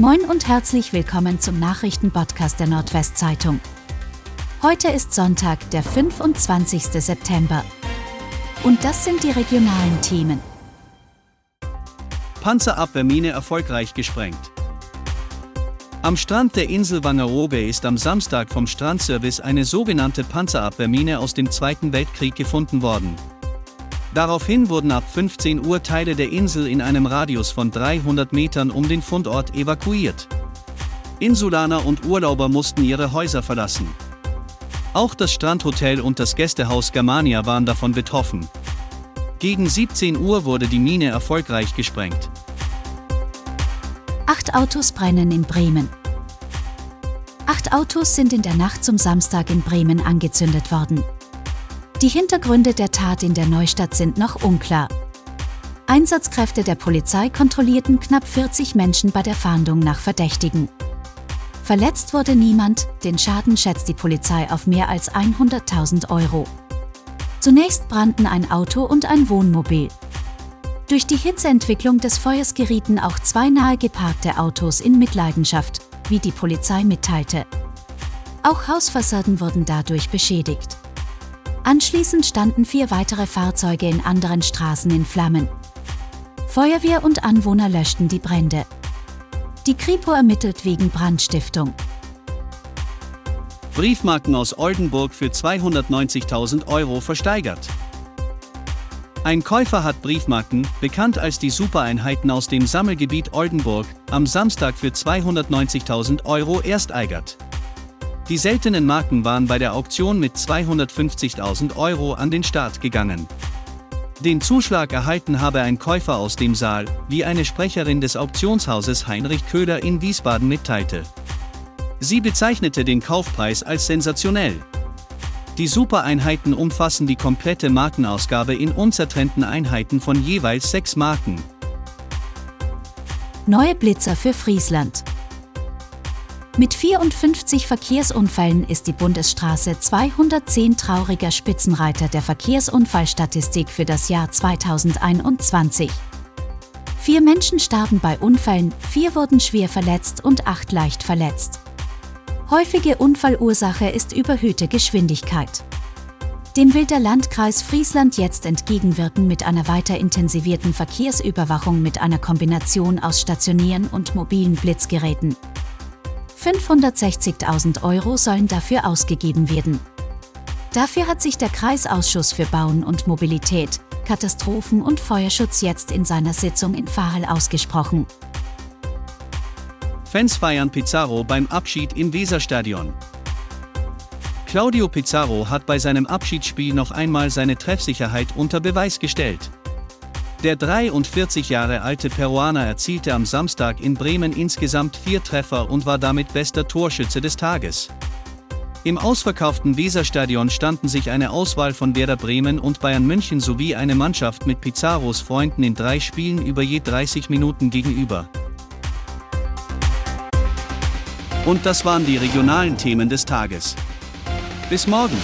Moin und herzlich willkommen zum Nachrichtenpodcast der Nordwestzeitung. Heute ist Sonntag, der 25. September. Und das sind die regionalen Themen. Panzerabwehrmine erfolgreich gesprengt. Am Strand der Insel Wangerooge ist am Samstag vom Strandservice eine sogenannte Panzerabwehrmine aus dem Zweiten Weltkrieg gefunden worden. Daraufhin wurden ab 15 Uhr Teile der Insel in einem Radius von 300 Metern um den Fundort evakuiert. Insulaner und Urlauber mussten ihre Häuser verlassen. Auch das Strandhotel und das Gästehaus Germania waren davon betroffen. Gegen 17 Uhr wurde die Mine erfolgreich gesprengt. Acht Autos brennen in Bremen. Acht Autos sind in der Nacht zum Samstag in Bremen angezündet worden. Die Hintergründe der Tat in der Neustadt sind noch unklar. Einsatzkräfte der Polizei kontrollierten knapp 40 Menschen bei der Fahndung nach Verdächtigen. Verletzt wurde niemand, den Schaden schätzt die Polizei auf mehr als 100.000 Euro. Zunächst brannten ein Auto und ein Wohnmobil. Durch die Hitzeentwicklung des Feuers gerieten auch zwei nahe geparkte Autos in Mitleidenschaft, wie die Polizei mitteilte. Auch Hausfassaden wurden dadurch beschädigt. Anschließend standen vier weitere Fahrzeuge in anderen Straßen in Flammen. Feuerwehr und Anwohner löschten die Brände. Die Kripo ermittelt wegen Brandstiftung. Briefmarken aus Oldenburg für 290.000 Euro versteigert. Ein Käufer hat Briefmarken, bekannt als die Supereinheiten aus dem Sammelgebiet Oldenburg, am Samstag für 290.000 Euro ersteigert. Die seltenen Marken waren bei der Auktion mit 250.000 Euro an den Start gegangen. Den Zuschlag erhalten habe ein Käufer aus dem Saal, wie eine Sprecherin des Auktionshauses Heinrich Köhler in Wiesbaden mitteilte. Sie bezeichnete den Kaufpreis als sensationell. Die Supereinheiten umfassen die komplette Markenausgabe in unzertrennten Einheiten von jeweils sechs Marken. Neue Blitzer für Friesland. Mit 54 Verkehrsunfällen ist die Bundesstraße 210 trauriger Spitzenreiter der Verkehrsunfallstatistik für das Jahr 2021. Vier Menschen starben bei Unfällen, vier wurden schwer verletzt und acht leicht verletzt. Häufige Unfallursache ist überhöhte Geschwindigkeit. Dem will der Landkreis Friesland jetzt entgegenwirken mit einer weiter intensivierten Verkehrsüberwachung mit einer Kombination aus stationären und mobilen Blitzgeräten. 560.000 Euro sollen dafür ausgegeben werden. Dafür hat sich der Kreisausschuss für Bauen und Mobilität, Katastrophen- und Feuerschutz jetzt in seiner Sitzung in Fahel ausgesprochen. Fans feiern Pizarro beim Abschied im Weserstadion. Claudio Pizarro hat bei seinem Abschiedsspiel noch einmal seine Treffsicherheit unter Beweis gestellt. Der 43 Jahre alte Peruaner erzielte am Samstag in Bremen insgesamt vier Treffer und war damit bester Torschütze des Tages. Im ausverkauften Weserstadion standen sich eine Auswahl von Werder Bremen und Bayern München sowie eine Mannschaft mit Pizarros Freunden in drei Spielen über je 30 Minuten gegenüber. Und das waren die regionalen Themen des Tages. Bis morgen!